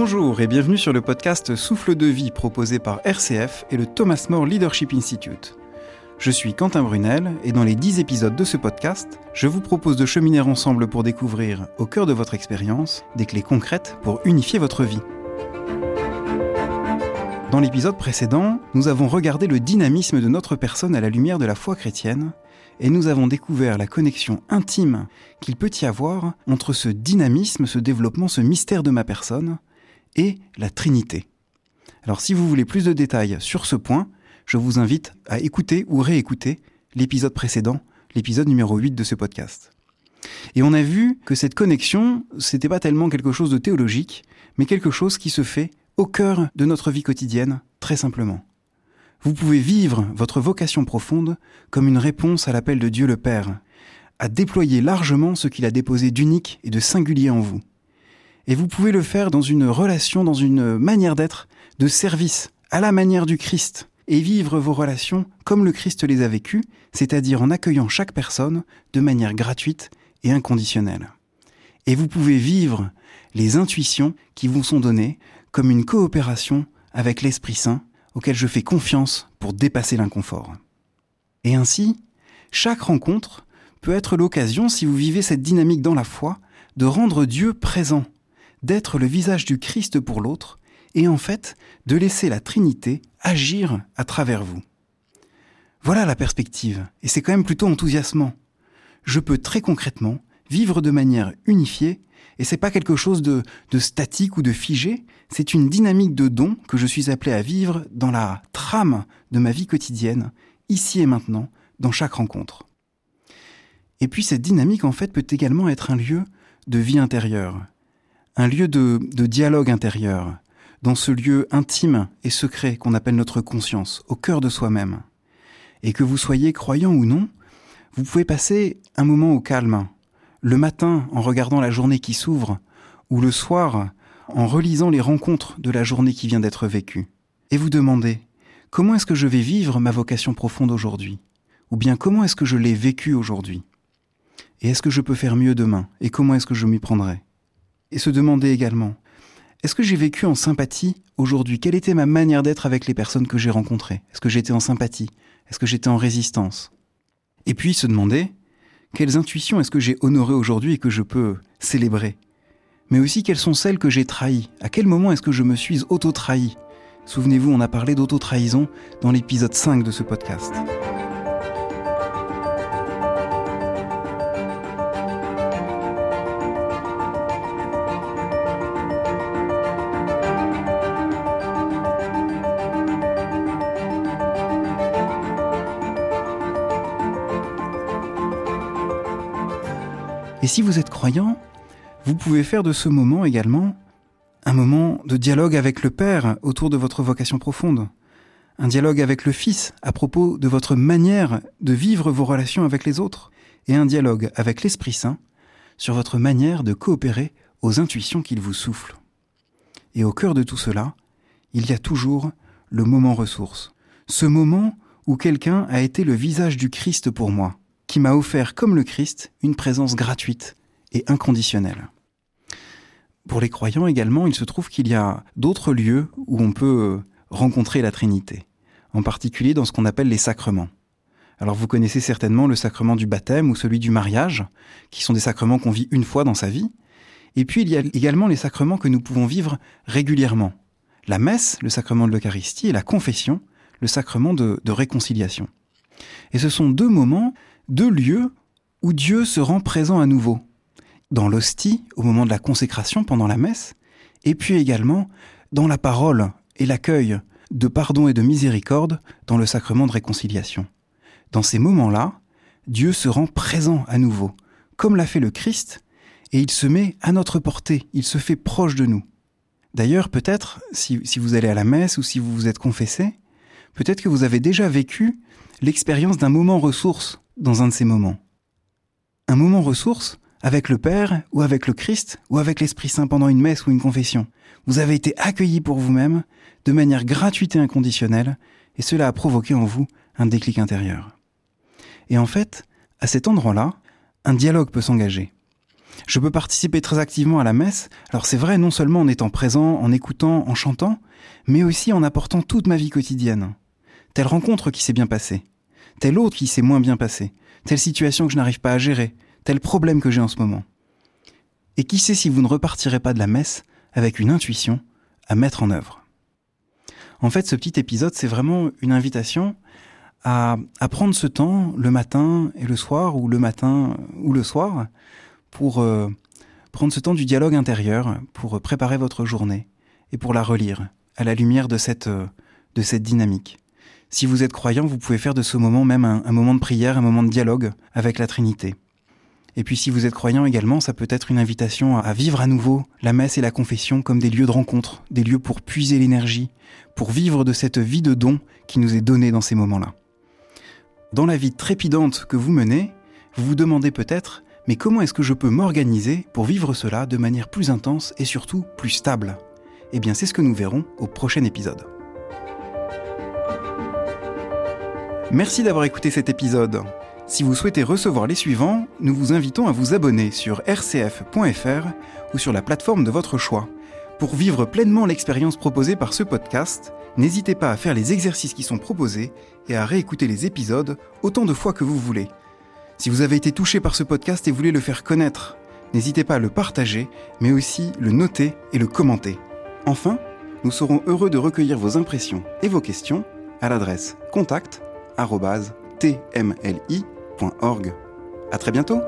Bonjour et bienvenue sur le podcast Souffle de vie proposé par RCF et le Thomas More Leadership Institute. Je suis Quentin Brunel et dans les 10 épisodes de ce podcast, je vous propose de cheminer ensemble pour découvrir, au cœur de votre expérience, des clés concrètes pour unifier votre vie. Dans l'épisode précédent, nous avons regardé le dynamisme de notre personne à la lumière de la foi chrétienne et nous avons découvert la connexion intime qu'il peut y avoir entre ce dynamisme, ce développement, ce mystère de ma personne et la Trinité. Alors si vous voulez plus de détails sur ce point, je vous invite à écouter ou réécouter l'épisode précédent, l'épisode numéro 8 de ce podcast. Et on a vu que cette connexion, c'était pas tellement quelque chose de théologique, mais quelque chose qui se fait au cœur de notre vie quotidienne, très simplement. Vous pouvez vivre votre vocation profonde comme une réponse à l'appel de Dieu le Père, à déployer largement ce qu'il a déposé d'unique et de singulier en vous. Et vous pouvez le faire dans une relation, dans une manière d'être, de service, à la manière du Christ, et vivre vos relations comme le Christ les a vécues, c'est-à-dire en accueillant chaque personne de manière gratuite et inconditionnelle. Et vous pouvez vivre les intuitions qui vous sont données comme une coopération avec l'Esprit Saint auquel je fais confiance pour dépasser l'inconfort. Et ainsi, chaque rencontre peut être l'occasion, si vous vivez cette dynamique dans la foi, de rendre Dieu présent, d'être le visage du Christ pour l'autre, et en fait de laisser la Trinité agir à travers vous. Voilà la perspective, et c'est quand même plutôt enthousiasmant. Je peux très concrètement vivre de manière unifiée et c'est pas quelque chose de, de statique ou de figé, c'est une dynamique de don que je suis appelé à vivre dans la trame de ma vie quotidienne, ici et maintenant, dans chaque rencontre. Et puis cette dynamique, en fait, peut également être un lieu de vie intérieure, un lieu de, dialogue intérieur, dans ce lieu intime et secret qu'on appelle notre conscience, au cœur de soi-même. Et que vous soyez croyant ou non, vous pouvez passer un moment au calme, le matin en regardant la journée qui s'ouvre, ou le soir en relisant les rencontres de la journée qui vient d'être vécue, et vous demandez comment est-ce que je vais vivre ma vocation profonde aujourd'hui? Ou bien comment est-ce que je l'ai vécue aujourd'hui? Et est-ce que je peux faire mieux demain? Et comment est-ce que je m'y prendrai? Et se demander également est-ce que j'ai vécu en sympathie aujourd'hui? Quelle était ma manière d'être avec les personnes que j'ai rencontrées? Est-ce que j'étais en sympathie? Est-ce que j'étais en résistance? Et puis se demander quelles intuitions est-ce que j'ai honorées aujourd'hui et que je peux célébrer? Mais aussi quelles sont celles que j'ai trahies? À quel moment est-ce que je me suis auto-trahi? Souvenez-vous, on a parlé d'auto-trahison dans l'épisode 5 de ce podcast. Et si vous êtes croyant, vous pouvez faire de ce moment également un moment de dialogue avec le Père autour de votre vocation profonde, un dialogue avec le Fils à propos de votre manière de vivre vos relations avec les autres, et un dialogue avec l'Esprit Saint sur votre manière de coopérer aux intuitions qu'il vous souffle. Et au cœur de tout cela, il y a toujours le moment ressource, ce moment où quelqu'un a été le visage du Christ pour moi, qui m'a offert, comme le Christ, une présence gratuite et inconditionnelle. Pour les croyants également, il se trouve qu'il y a d'autres lieux où on peut rencontrer la Trinité, en particulier dans ce qu'on appelle les sacrements. Alors vous connaissez certainement le sacrement du baptême ou celui du mariage, qui sont des sacrements qu'on vit une fois dans sa vie. Et puis il y a également les sacrements que nous pouvons vivre régulièrement. La messe, le sacrement de l'Eucharistie, et la confession, le sacrement de, de réconciliation. Et ce sont deux moments deux lieux où Dieu se rend présent à nouveau. Dans l'hostie, au moment de la consécration pendant la messe, et puis également dans la parole et l'accueil de pardon et de miséricorde dans le sacrement de réconciliation. Dans ces moments-là, Dieu se rend présent à nouveau, comme l'a fait le Christ, et il se met à notre portée, il se fait proche de nous. D'ailleurs, peut-être, si, si, vous allez à la messe ou si vous vous êtes confessé, peut-être que vous avez déjà vécu l'expérience d'un moment ressource dans un de ces moments. Un moment ressource avec le Père ou avec le Christ ou avec l'Esprit Saint pendant une messe ou une confession. Vous avez été accueilli pour vous-même de manière gratuite et inconditionnelle et cela a provoqué en vous un déclic intérieur. Et en fait, à cet endroit-là, un dialogue peut s'engager. Je peux participer très activement à la messe, alors c'est vrai non seulement en étant présent, en écoutant, en chantant, mais aussi en apportant toute ma vie quotidienne. Telle rencontre qui s'est bien passée, telle autre qui s'est moins bien passée, telle situation que je n'arrive pas à gérer, tel problème que j'ai en ce moment. Et qui sait si vous ne repartirez pas de la messe avec une intuition à mettre en œuvre. En fait, ce petit épisode, c'est vraiment une invitation à, prendre ce temps le matin et le soir, ou le matin ou le soir, pour euh, prendre ce temps du dialogue intérieur, pour préparer votre journée et pour la relire à la lumière de cette, euh, de cette dynamique. Si vous êtes croyant, vous pouvez faire de ce moment même un, moment de prière, un moment de dialogue avec la Trinité. Et puis si vous êtes croyant également, ça peut être une invitation à vivre à nouveau la messe et la confession comme des lieux de rencontre, des lieux pour puiser l'énergie, pour vivre de cette vie de don qui nous est donnée dans ces moments-là. Dans la vie trépidante que vous menez, vous vous demandez peut-être, mais comment est-ce que je peux m'organiser pour vivre cela de manière plus intense et surtout plus stable? Eh bien c'est ce que nous verrons au prochain épisode. Merci d'avoir écouté cet épisode. Si vous souhaitez recevoir les suivants, nous vous invitons à vous abonner sur rcf.fr ou sur la plateforme de votre choix. Pour vivre pleinement l'expérience proposée par ce podcast, n'hésitez pas à faire les exercices qui sont proposés et à réécouter les épisodes autant de fois que vous voulez. Si vous avez été touché par ce podcast et voulez le faire connaître, n'hésitez pas à le partager, mais aussi le noter et le commenter. Enfin, nous serons heureux de recueillir vos impressions et vos questions à l'adresse contact@tmli.org. À très bientôt.